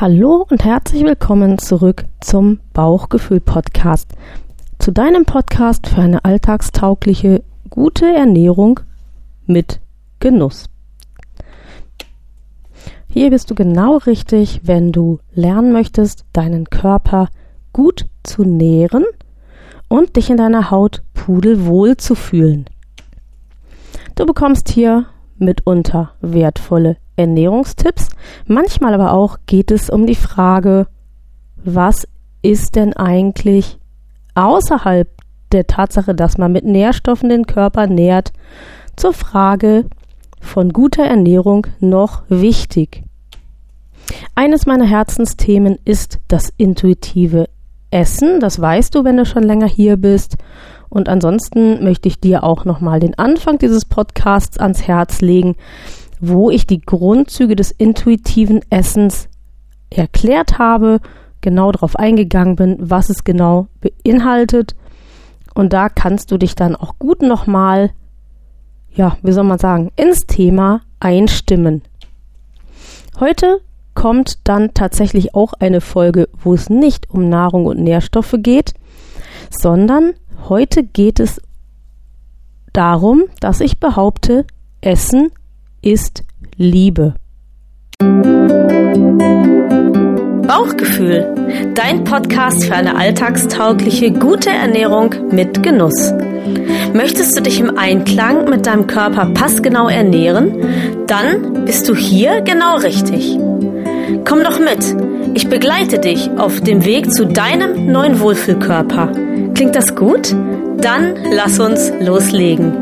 Hallo und herzlich willkommen zurück zum Bauchgefühl Podcast. Zu deinem Podcast für eine alltagstaugliche, gute Ernährung mit Genuss. Hier bist du genau richtig, wenn du lernen möchtest, deinen Körper gut zu nähren und dich in deiner Haut pudelwohl zu fühlen. Du bekommst hier mitunter wertvolle Ernährungstipps. Manchmal aber auch geht es um die Frage, was ist denn eigentlich außerhalb der Tatsache, dass man mit Nährstoffen den Körper nährt, zur Frage von guter Ernährung noch wichtig. Eines meiner Herzensthemen ist das intuitive Essen. Das weißt du, wenn du schon länger hier bist. Und ansonsten möchte ich dir auch nochmal den Anfang dieses Podcasts ans Herz legen, wo ich die Grundzüge des intuitiven Essens erklärt habe, genau darauf eingegangen bin, was es genau beinhaltet. Und da kannst du dich dann auch gut nochmal, ja, wie soll man sagen, ins Thema einstimmen. Heute kommt dann tatsächlich auch eine Folge, wo es nicht um Nahrung und Nährstoffe geht, sondern heute geht es darum, dass ich behaupte, Essen ist Liebe. Bauchgefühl, dein Podcast für eine alltagstaugliche, gute Ernährung mit Genuss. Möchtest du dich im Einklang mit deinem Körper passgenau ernähren? Dann bist du hier genau richtig. Komm doch mit. Ich begleite dich auf dem Weg zu deinem neuen Wohlfühlkörper. Klingt das gut? Dann lass uns loslegen.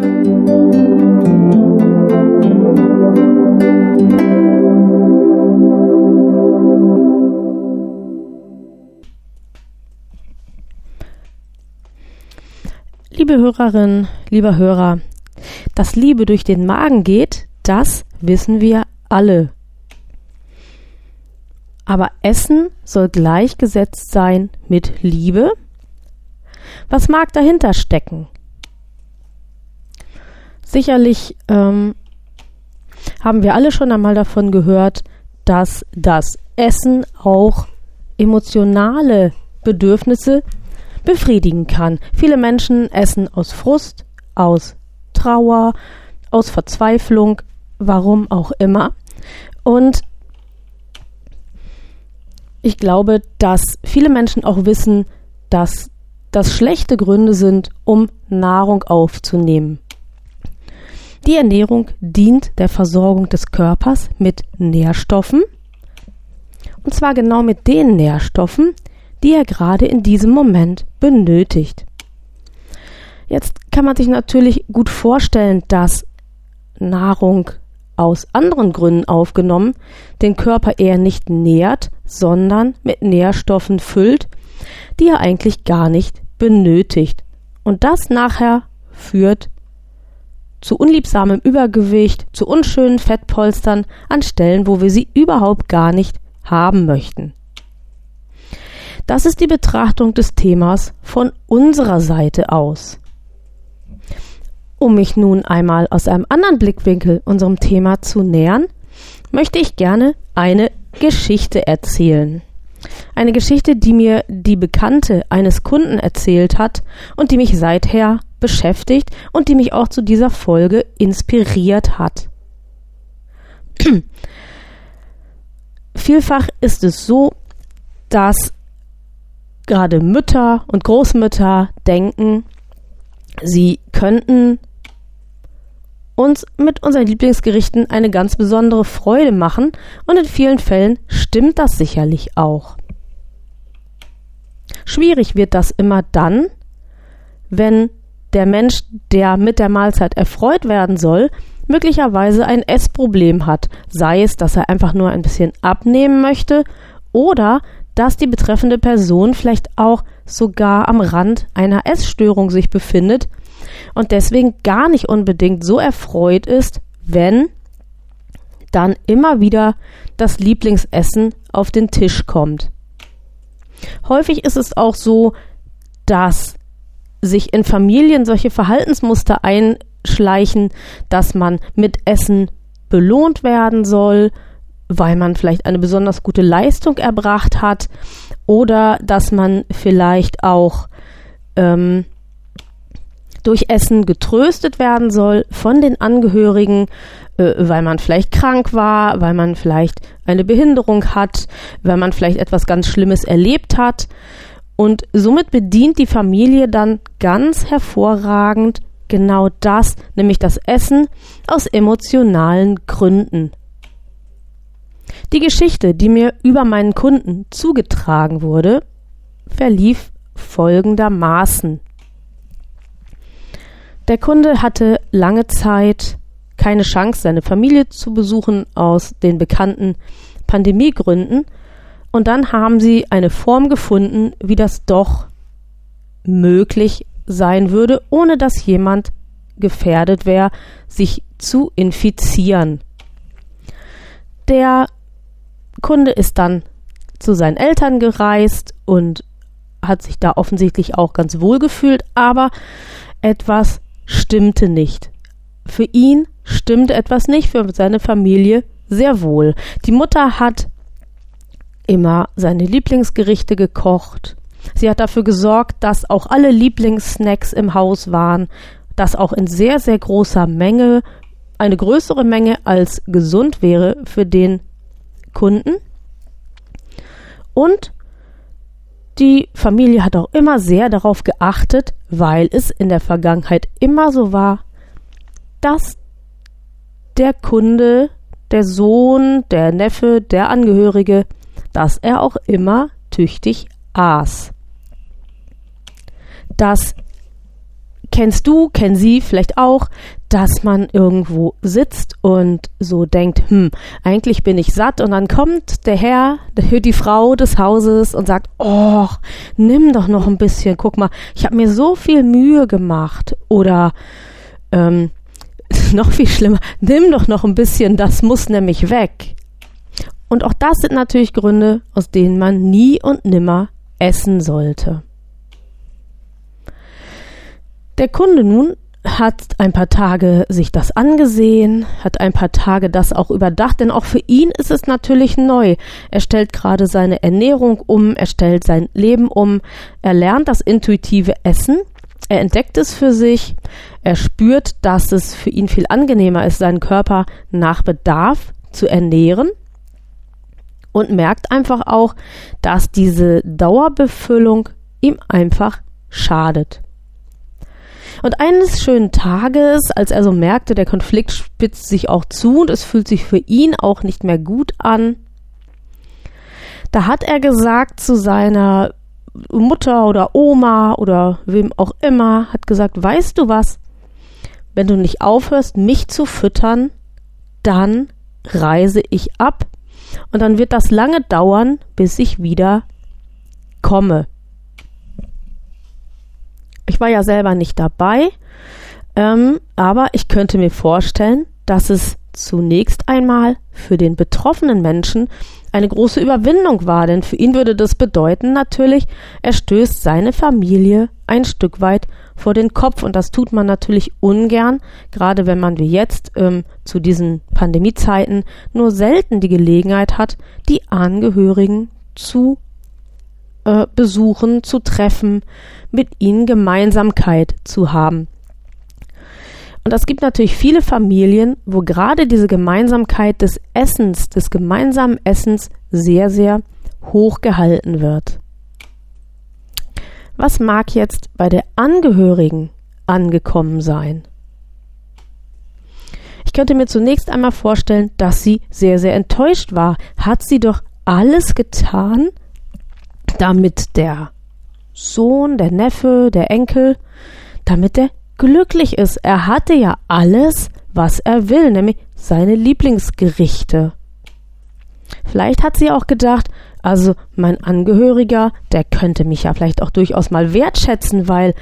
Liebe Hörerin, lieber Hörer, dass Liebe durch den Magen geht, das wissen wir alle. Aber Essen soll gleichgesetzt sein mit Liebe. Was mag dahinter stecken? Sicherlich ähm, haben wir alle schon einmal davon gehört, dass das Essen auch emotionale Bedürfnisse befriedigen kann. Viele Menschen essen aus Frust, aus Trauer, aus Verzweiflung, warum auch immer. Und ich glaube, dass viele Menschen auch wissen, dass das schlechte Gründe sind, um Nahrung aufzunehmen. Die Ernährung dient der Versorgung des Körpers mit Nährstoffen, und zwar genau mit den Nährstoffen, die er gerade in diesem Moment benötigt. Jetzt kann man sich natürlich gut vorstellen, dass Nahrung aus anderen Gründen aufgenommen, den Körper eher nicht nährt, sondern mit Nährstoffen füllt, die er eigentlich gar nicht benötigt. Und das nachher führt zu unliebsamem Übergewicht, zu unschönen Fettpolstern an Stellen, wo wir sie überhaupt gar nicht haben möchten. Das ist die Betrachtung des Themas von unserer Seite aus. Um mich nun einmal aus einem anderen Blickwinkel unserem Thema zu nähern, möchte ich gerne eine Geschichte erzählen. Eine Geschichte, die mir die Bekannte eines Kunden erzählt hat und die mich seither beschäftigt und die mich auch zu dieser Folge inspiriert hat. Vielfach ist es so, dass gerade Mütter und Großmütter denken, sie könnten uns mit unseren Lieblingsgerichten eine ganz besondere Freude machen und in vielen Fällen stimmt das sicherlich auch. Schwierig wird das immer dann, wenn der Mensch, der mit der Mahlzeit erfreut werden soll, möglicherweise ein Essproblem hat, sei es, dass er einfach nur ein bisschen abnehmen möchte oder dass die betreffende Person vielleicht auch sogar am Rand einer Essstörung sich befindet und deswegen gar nicht unbedingt so erfreut ist, wenn dann immer wieder das Lieblingsessen auf den Tisch kommt. Häufig ist es auch so, dass sich in Familien solche Verhaltensmuster einschleichen, dass man mit Essen belohnt werden soll, weil man vielleicht eine besonders gute Leistung erbracht hat oder dass man vielleicht auch ähm, durch Essen getröstet werden soll von den Angehörigen, äh, weil man vielleicht krank war, weil man vielleicht eine Behinderung hat, weil man vielleicht etwas ganz Schlimmes erlebt hat. Und somit bedient die Familie dann ganz hervorragend genau das, nämlich das Essen aus emotionalen Gründen. Die Geschichte, die mir über meinen Kunden zugetragen wurde, verlief folgendermaßen. Der Kunde hatte lange Zeit keine Chance, seine Familie zu besuchen aus den bekannten Pandemiegründen. Und dann haben sie eine Form gefunden, wie das doch möglich sein würde, ohne dass jemand gefährdet wäre, sich zu infizieren. Der Kunde ist dann zu seinen Eltern gereist und hat sich da offensichtlich auch ganz wohl gefühlt, aber etwas stimmte nicht. Für ihn stimmte etwas nicht, für seine Familie sehr wohl. Die Mutter hat immer seine Lieblingsgerichte gekocht. Sie hat dafür gesorgt, dass auch alle Lieblingssnacks im Haus waren, dass auch in sehr, sehr großer Menge, eine größere Menge als gesund wäre für den Kunden. Und die Familie hat auch immer sehr darauf geachtet, weil es in der Vergangenheit immer so war, dass der Kunde, der Sohn, der Neffe, der Angehörige, dass er auch immer tüchtig aß. Das kennst du, kennen sie vielleicht auch, dass man irgendwo sitzt und so denkt, hm, eigentlich bin ich satt. Und dann kommt der Herr, der, die Frau des Hauses und sagt, oh, nimm doch noch ein bisschen, guck mal, ich habe mir so viel Mühe gemacht. Oder ähm, noch viel schlimmer, nimm doch noch ein bisschen, das muss nämlich weg. Und auch das sind natürlich Gründe, aus denen man nie und nimmer essen sollte. Der Kunde nun hat ein paar Tage sich das angesehen, hat ein paar Tage das auch überdacht, denn auch für ihn ist es natürlich neu. Er stellt gerade seine Ernährung um, er stellt sein Leben um, er lernt das intuitive Essen, er entdeckt es für sich, er spürt, dass es für ihn viel angenehmer ist, seinen Körper nach Bedarf zu ernähren und merkt einfach auch, dass diese Dauerbefüllung ihm einfach schadet. Und eines schönen Tages, als er so merkte, der Konflikt spitzt sich auch zu und es fühlt sich für ihn auch nicht mehr gut an, da hat er gesagt zu seiner Mutter oder Oma oder wem auch immer, hat gesagt, weißt du was, wenn du nicht aufhörst, mich zu füttern, dann reise ich ab und dann wird das lange dauern, bis ich wieder komme. Ich war ja selber nicht dabei, ähm, aber ich könnte mir vorstellen, dass es zunächst einmal für den betroffenen Menschen eine große Überwindung war, denn für ihn würde das bedeuten natürlich, er stößt seine Familie ein Stück weit vor den Kopf und das tut man natürlich ungern, gerade wenn man wie jetzt ähm, zu diesen Pandemiezeiten nur selten die Gelegenheit hat, die Angehörigen zu äh, besuchen, zu treffen, mit ihnen Gemeinsamkeit zu haben. Und es gibt natürlich viele Familien, wo gerade diese Gemeinsamkeit des Essens, des gemeinsamen Essens sehr, sehr hoch gehalten wird. Was mag jetzt bei der Angehörigen angekommen sein? Ich könnte mir zunächst einmal vorstellen, dass sie sehr, sehr enttäuscht war. Hat sie doch alles getan, damit der Sohn, der Neffe, der Enkel, damit er glücklich ist. Er hatte ja alles, was er will, nämlich seine Lieblingsgerichte. Vielleicht hat sie auch gedacht, also mein Angehöriger, der könnte mich ja vielleicht auch durchaus mal wertschätzen, weil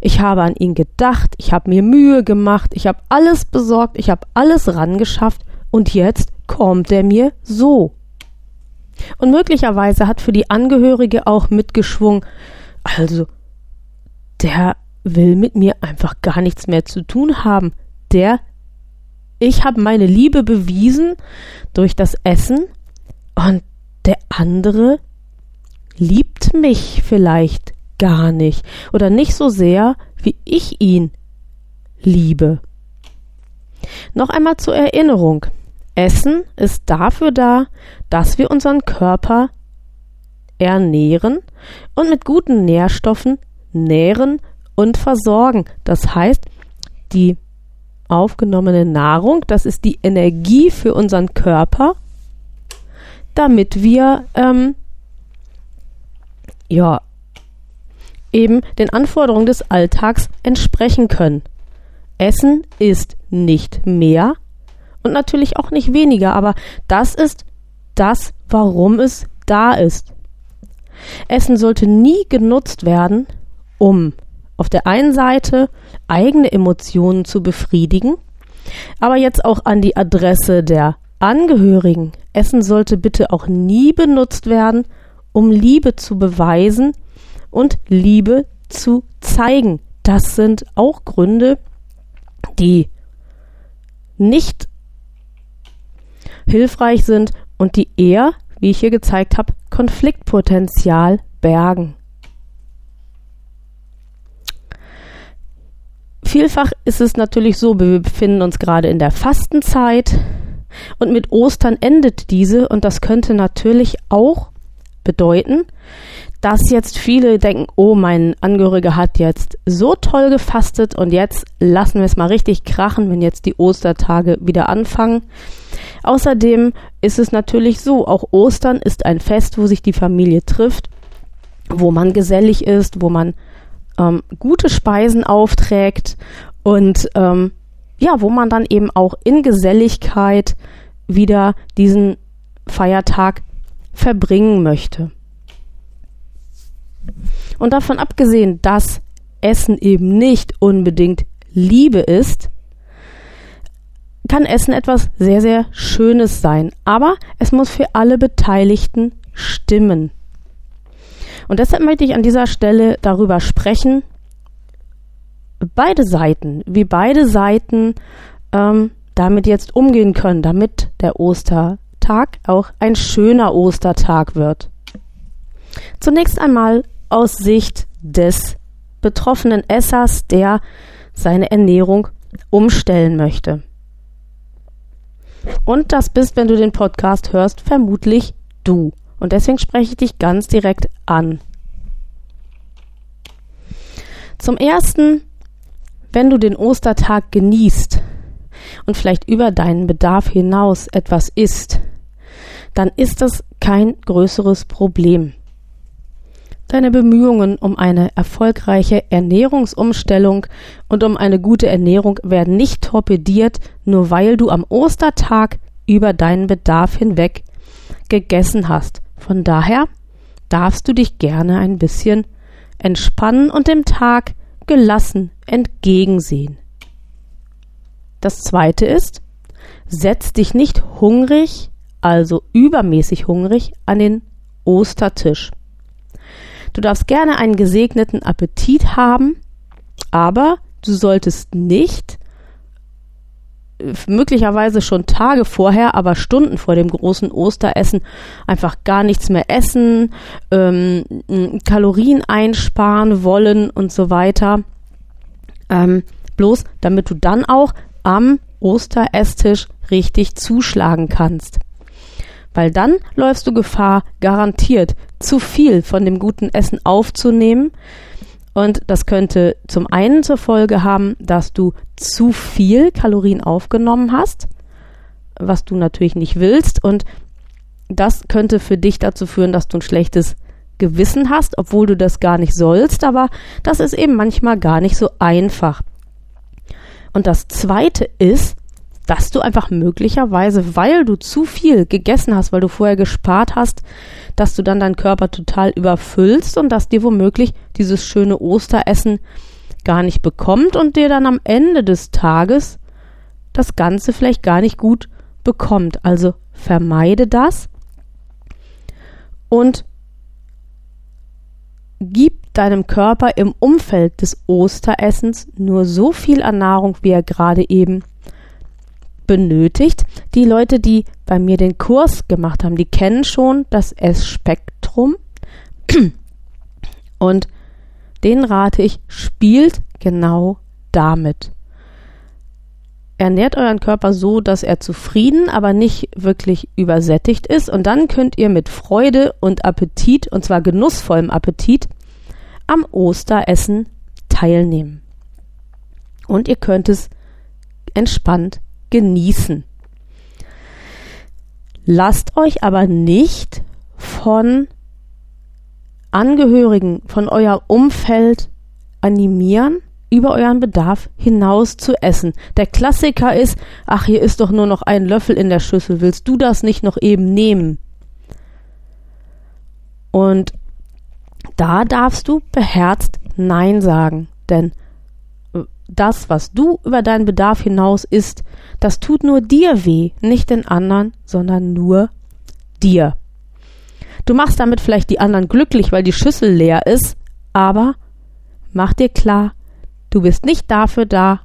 ich habe an ihn gedacht, ich habe mir Mühe gemacht, ich habe alles besorgt, ich habe alles rangeschafft und jetzt kommt er mir so. Und möglicherweise hat für die Angehörige auch mitgeschwungen, also der will mit mir einfach gar nichts mehr zu tun haben. Der ich habe meine Liebe bewiesen durch das Essen und der andere liebt mich vielleicht gar nicht oder nicht so sehr, wie ich ihn liebe. Noch einmal zur Erinnerung. Essen ist dafür da, dass wir unseren Körper ernähren und mit guten Nährstoffen nähren und versorgen. Das heißt, die aufgenommene Nahrung, das ist die Energie für unseren Körper, damit wir ähm, ja eben den Anforderungen des Alltags entsprechen können. Essen ist nicht mehr und natürlich auch nicht weniger, aber das ist das, warum es da ist. Essen sollte nie genutzt werden, um auf der einen Seite eigene Emotionen zu befriedigen, aber jetzt auch an die Adresse der Angehörigen. Essen sollte bitte auch nie benutzt werden, um Liebe zu beweisen und Liebe zu zeigen. Das sind auch Gründe, die nicht hilfreich sind und die eher, wie ich hier gezeigt habe, Konfliktpotenzial bergen. Vielfach ist es natürlich so, wir befinden uns gerade in der Fastenzeit und mit Ostern endet diese und das könnte natürlich auch bedeuten, dass jetzt viele denken, oh, mein Angehöriger hat jetzt so toll gefastet und jetzt lassen wir es mal richtig krachen, wenn jetzt die Ostertage wieder anfangen. Außerdem ist es natürlich so, auch Ostern ist ein Fest, wo sich die Familie trifft, wo man gesellig ist, wo man ähm, gute Speisen aufträgt und ähm, ja, wo man dann eben auch in Geselligkeit wieder diesen Feiertag verbringen möchte. Und davon abgesehen, dass Essen eben nicht unbedingt Liebe ist, kann Essen etwas sehr, sehr Schönes sein. Aber es muss für alle Beteiligten stimmen. Und deshalb möchte ich an dieser Stelle darüber sprechen, beide Seiten, wie beide Seiten ähm, damit jetzt umgehen können, damit der Ostertag auch ein schöner Ostertag wird. Zunächst einmal aus Sicht des betroffenen Essers, der seine Ernährung umstellen möchte. Und das bist, wenn du den Podcast hörst, vermutlich du. Und deswegen spreche ich dich ganz direkt an. Zum Ersten, wenn du den Ostertag genießt und vielleicht über deinen Bedarf hinaus etwas isst, dann ist das kein größeres Problem. Deine Bemühungen um eine erfolgreiche Ernährungsumstellung und um eine gute Ernährung werden nicht torpediert, nur weil du am Ostertag über deinen Bedarf hinweg gegessen hast. Von daher darfst du dich gerne ein bisschen entspannen und dem Tag gelassen entgegensehen. Das zweite ist, setz dich nicht hungrig, also übermäßig hungrig, an den Ostertisch. Du darfst gerne einen gesegneten Appetit haben, aber du solltest nicht möglicherweise schon Tage vorher, aber Stunden vor dem großen Osteressen einfach gar nichts mehr essen, ähm, Kalorien einsparen wollen und so weiter. Ähm, bloß damit du dann auch am Osteresstisch richtig zuschlagen kannst. Weil dann läufst du Gefahr, garantiert zu viel von dem guten Essen aufzunehmen, und das könnte zum einen zur Folge haben, dass du zu viel Kalorien aufgenommen hast, was du natürlich nicht willst. Und das könnte für dich dazu führen, dass du ein schlechtes Gewissen hast, obwohl du das gar nicht sollst. Aber das ist eben manchmal gar nicht so einfach. Und das Zweite ist, dass du einfach möglicherweise, weil du zu viel gegessen hast, weil du vorher gespart hast, dass du dann deinen Körper total überfüllst und dass dir womöglich dieses schöne Osteressen gar nicht bekommt und dir dann am Ende des Tages das Ganze vielleicht gar nicht gut bekommt. Also vermeide das und gib deinem Körper im Umfeld des Osteressens nur so viel an Nahrung, wie er gerade eben benötigt. Die Leute, die bei mir den Kurs gemacht haben, die kennen schon das S-Spektrum. Und den rate ich, spielt genau damit. Ernährt euren Körper so, dass er zufrieden, aber nicht wirklich übersättigt ist. Und dann könnt ihr mit Freude und Appetit, und zwar genussvollem Appetit, am Osteressen teilnehmen. Und ihr könnt es entspannt genießen. Lasst euch aber nicht von Angehörigen, von euer Umfeld animieren, über euren Bedarf hinaus zu essen. Der Klassiker ist, ach, hier ist doch nur noch ein Löffel in der Schüssel, willst du das nicht noch eben nehmen? Und da darfst du beherzt Nein sagen, denn das, was du über deinen Bedarf hinaus isst, das tut nur dir weh, nicht den anderen, sondern nur dir. Du machst damit vielleicht die anderen glücklich, weil die Schüssel leer ist, aber mach dir klar, du bist nicht dafür da,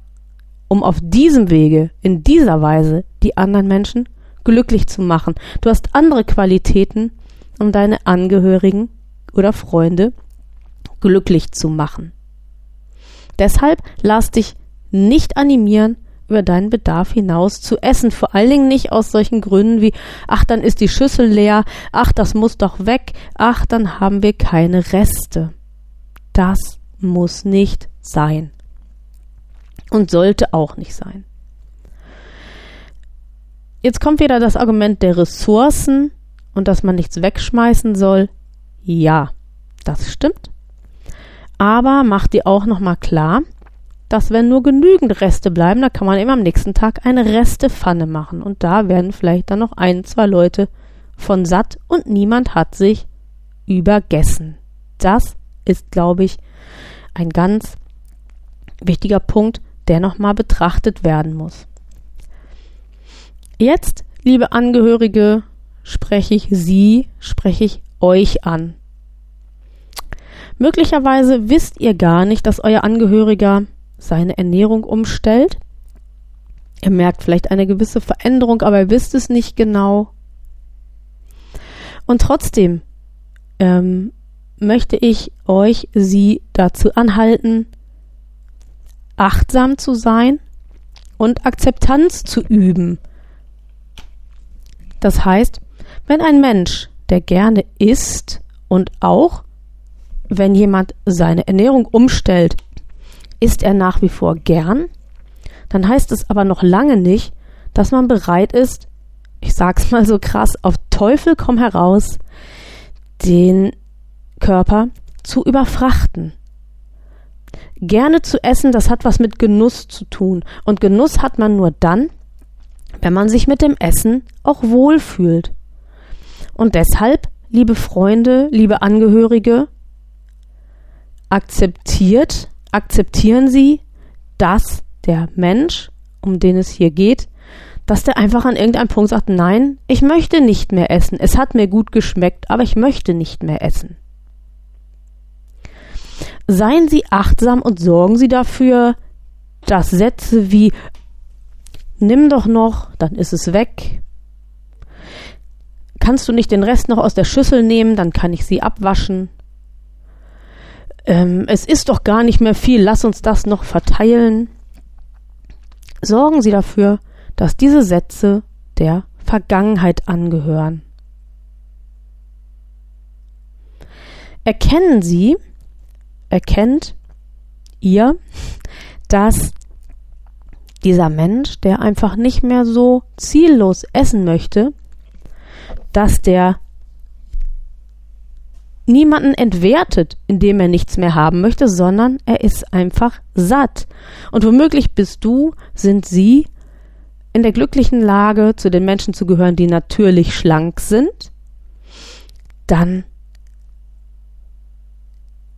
um auf diesem Wege, in dieser Weise, die anderen Menschen glücklich zu machen. Du hast andere Qualitäten, um deine Angehörigen oder Freunde glücklich zu machen. Deshalb lass dich nicht animieren, über deinen Bedarf hinaus zu essen. Vor allen Dingen nicht aus solchen Gründen wie, ach, dann ist die Schüssel leer, ach, das muss doch weg, ach, dann haben wir keine Reste. Das muss nicht sein. Und sollte auch nicht sein. Jetzt kommt wieder das Argument der Ressourcen und dass man nichts wegschmeißen soll. Ja, das stimmt aber macht dir auch nochmal klar, dass wenn nur genügend Reste bleiben, da kann man eben am nächsten Tag eine Restepfanne machen und da werden vielleicht dann noch ein, zwei Leute von satt und niemand hat sich übergessen. Das ist, glaube ich, ein ganz wichtiger Punkt, der nochmal betrachtet werden muss. Jetzt, liebe Angehörige, spreche ich Sie, spreche ich euch an. Möglicherweise wisst ihr gar nicht, dass euer Angehöriger seine Ernährung umstellt. Ihr merkt vielleicht eine gewisse Veränderung, aber ihr wisst es nicht genau. Und trotzdem ähm, möchte ich euch, sie dazu anhalten, achtsam zu sein und Akzeptanz zu üben. Das heißt, wenn ein Mensch, der gerne isst und auch wenn jemand seine Ernährung umstellt, isst er nach wie vor gern, dann heißt es aber noch lange nicht, dass man bereit ist, ich sag's mal so krass, auf Teufel komm heraus, den Körper zu überfrachten. Gerne zu essen, das hat was mit Genuss zu tun. Und Genuss hat man nur dann, wenn man sich mit dem Essen auch wohlfühlt. Und deshalb, liebe Freunde, liebe Angehörige, akzeptiert, akzeptieren Sie, dass der Mensch, um den es hier geht, dass der einfach an irgendeinem Punkt sagt, nein, ich möchte nicht mehr essen. Es hat mir gut geschmeckt, aber ich möchte nicht mehr essen. Seien Sie achtsam und sorgen Sie dafür, dass Sätze wie Nimm doch noch, dann ist es weg. Kannst du nicht den Rest noch aus der Schüssel nehmen, dann kann ich sie abwaschen ähm, es ist doch gar nicht mehr viel, lass uns das noch verteilen. Sorgen Sie dafür, dass diese Sätze der Vergangenheit angehören. Erkennen Sie, erkennt ihr, dass dieser Mensch, der einfach nicht mehr so ziellos essen möchte, dass der niemanden entwertet, indem er nichts mehr haben möchte, sondern er ist einfach satt. Und womöglich bist du, sind sie in der glücklichen Lage, zu den Menschen zu gehören, die natürlich schlank sind, dann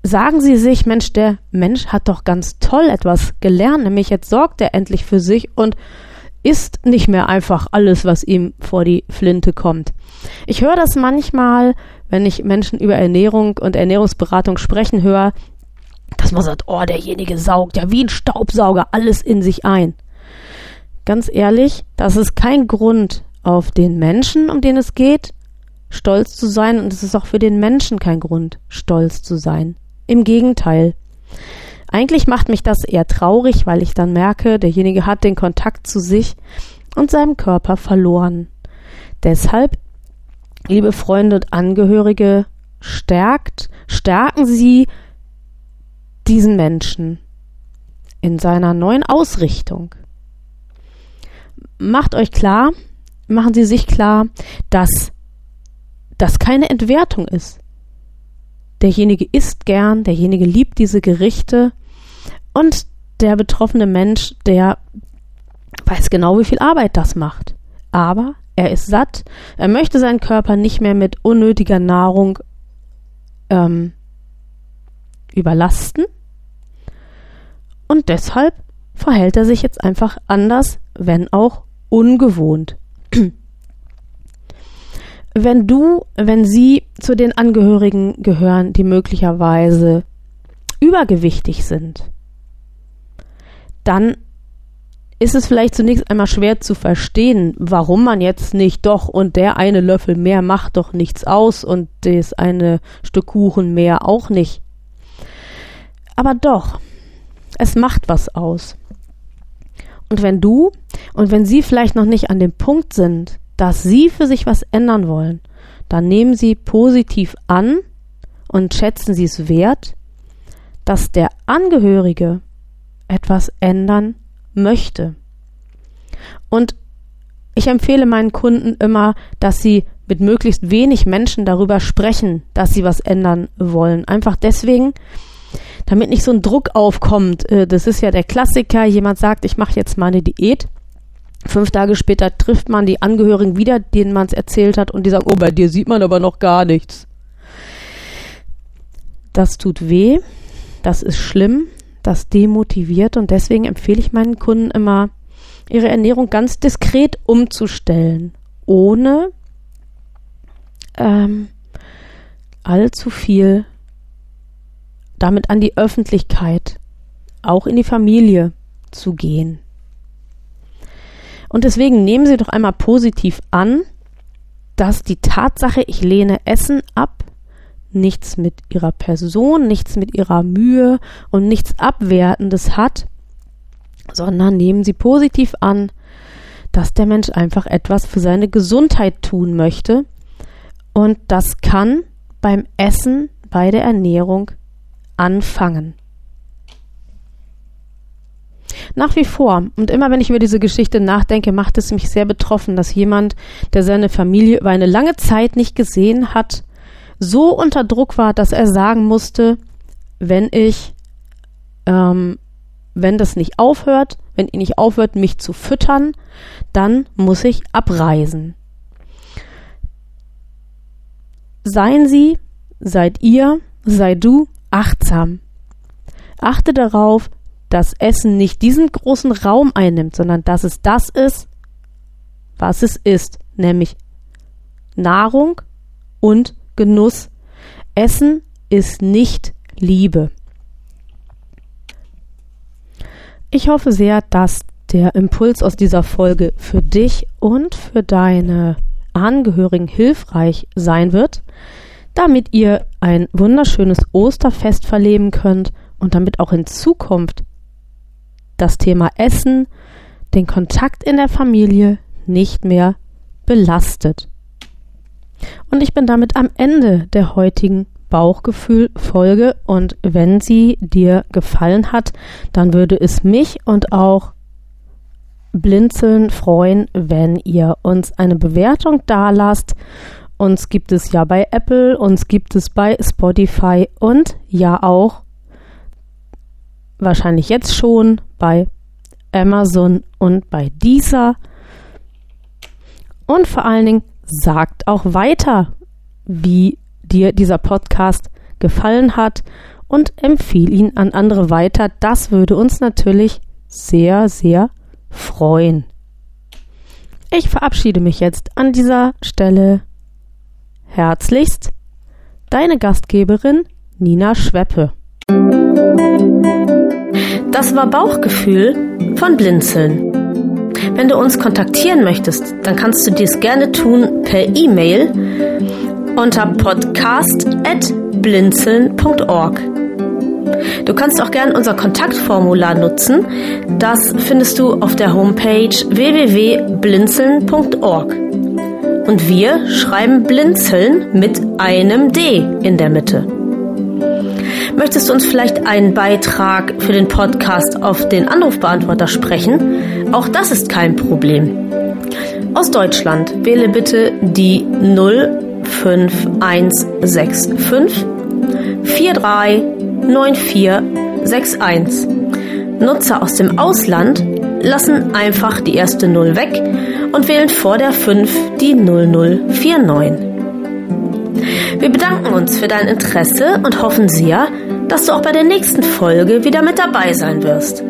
sagen sie sich, Mensch, der Mensch hat doch ganz toll etwas gelernt, nämlich jetzt sorgt er endlich für sich und isst nicht mehr einfach alles, was ihm vor die Flinte kommt. Ich höre das manchmal, wenn ich Menschen über Ernährung und Ernährungsberatung sprechen höre, dass man sagt, oh, derjenige saugt ja wie ein Staubsauger alles in sich ein. ganz ehrlich, das ist kein Grund auf den Menschen, um den es geht, stolz zu sein und es ist auch für den Menschen kein Grund, stolz zu sein. Im Gegenteil. Eigentlich macht mich das eher traurig, weil ich dann merke, derjenige hat den Kontakt zu sich und seinem Körper verloren. Deshalb, liebe Freunde und Angehörige, stärkt, stärken Sie diesen Menschen in seiner neuen Ausrichtung. Macht euch klar, machen Sie sich klar, dass das keine Entwertung ist. Derjenige isst gern, derjenige liebt diese Gerichte und der betroffene Mensch, der weiß genau, wie viel Arbeit das macht. Aber er ist satt, er möchte seinen Körper nicht mehr mit unnötiger Nahrung ähm, überlasten und deshalb verhält er sich jetzt einfach anders, wenn auch ungewohnt. Wenn du, wenn sie zu den Angehörigen gehören, die möglicherweise übergewichtig sind, dann ist es vielleicht zunächst einmal schwer zu verstehen, warum man jetzt nicht doch und der eine Löffel mehr macht doch nichts aus und das eine Stück Kuchen mehr auch nicht. Aber doch, es macht was aus. Und wenn du und wenn sie vielleicht noch nicht an dem Punkt sind, dass sie für sich was ändern wollen, dann nehmen sie positiv an und schätzen sie es wert, dass der Angehörige etwas ändern möchte. Und ich empfehle meinen Kunden immer, dass sie mit möglichst wenig Menschen darüber sprechen, dass sie was ändern wollen. Einfach deswegen, damit nicht so ein Druck aufkommt. Äh, das ist ja der Klassiker. Jemand sagt, ich mache jetzt mal eine Diät. Fünf Tage später trifft man die Angehörigen wieder, denen man es erzählt hat, und die sagen, oh, bei dir sieht man aber noch gar nichts. Das tut weh, das ist schlimm, das demotiviert und deswegen empfehle ich meinen Kunden immer, ihre Ernährung ganz diskret umzustellen, ohne ähm, allzu viel damit an die Öffentlichkeit, auch in die Familie zu gehen. Und deswegen nehmen Sie doch einmal positiv an, dass die Tatsache, ich lehne Essen ab, nichts mit Ihrer Person, nichts mit Ihrer Mühe und nichts Abwertendes hat, sondern nehmen Sie positiv an, dass der Mensch einfach etwas für seine Gesundheit tun möchte. Und das kann beim Essen, bei der Ernährung anfangen. Nach wie vor und immer wenn ich über diese Geschichte nachdenke, macht es mich sehr betroffen, dass jemand, der seine Familie über eine lange Zeit nicht gesehen hat, so unter Druck war, dass er sagen musste, wenn ich, ähm, wenn das nicht aufhört, wenn ihr nicht aufhört, mich zu füttern, dann muss ich abreisen. Seien Sie, seid ihr, sei du achtsam. Achte darauf, dass Essen nicht diesen großen Raum einnimmt, sondern dass es das ist, was es ist, nämlich Nahrung und Genuss. Essen ist nicht Liebe. Ich hoffe sehr, dass der Impuls aus dieser Folge für dich und für deine Angehörigen hilfreich sein wird damit ihr ein wunderschönes Osterfest verleben könnt und damit auch in Zukunft das Thema Essen den Kontakt in der Familie nicht mehr belastet. Und ich bin damit am Ende der heutigen Bauchgefühl-Folge und wenn sie dir gefallen hat, dann würde es mich und auch Blinzeln freuen, wenn ihr uns eine Bewertung dalasst uns gibt es ja bei Apple, uns gibt es bei Spotify und ja auch wahrscheinlich jetzt schon bei Amazon und bei Deezer. Und vor allen Dingen sagt auch weiter, wie dir dieser Podcast gefallen hat und empfiehl ihn an andere weiter. Das würde uns natürlich sehr, sehr freuen. Ich verabschiede mich jetzt an dieser Stelle Herzlichst, deine Gastgeberin Nina Schweppe. Das war Bauchgefühl von Blinzeln. Wenn du uns kontaktieren möchtest, dann kannst du dies gerne tun per E-Mail unter podcast.blinzeln.org. Du kannst auch gerne unser Kontaktformular nutzen. Das findest du auf der Homepage www.blinzeln.org. Und wir schreiben Blinzeln mit einem D in der Mitte. Möchtest du uns vielleicht einen Beitrag für den Podcast auf den Anrufbeantworter sprechen? Auch das ist kein Problem. Aus Deutschland wähle bitte die 05165 439461. Nutzer aus dem Ausland lassen einfach die erste 0 weg und wählen vor der 5 die 0049. Wir bedanken uns für dein Interesse und hoffen sehr, dass du auch bei der nächsten Folge wieder mit dabei sein wirst.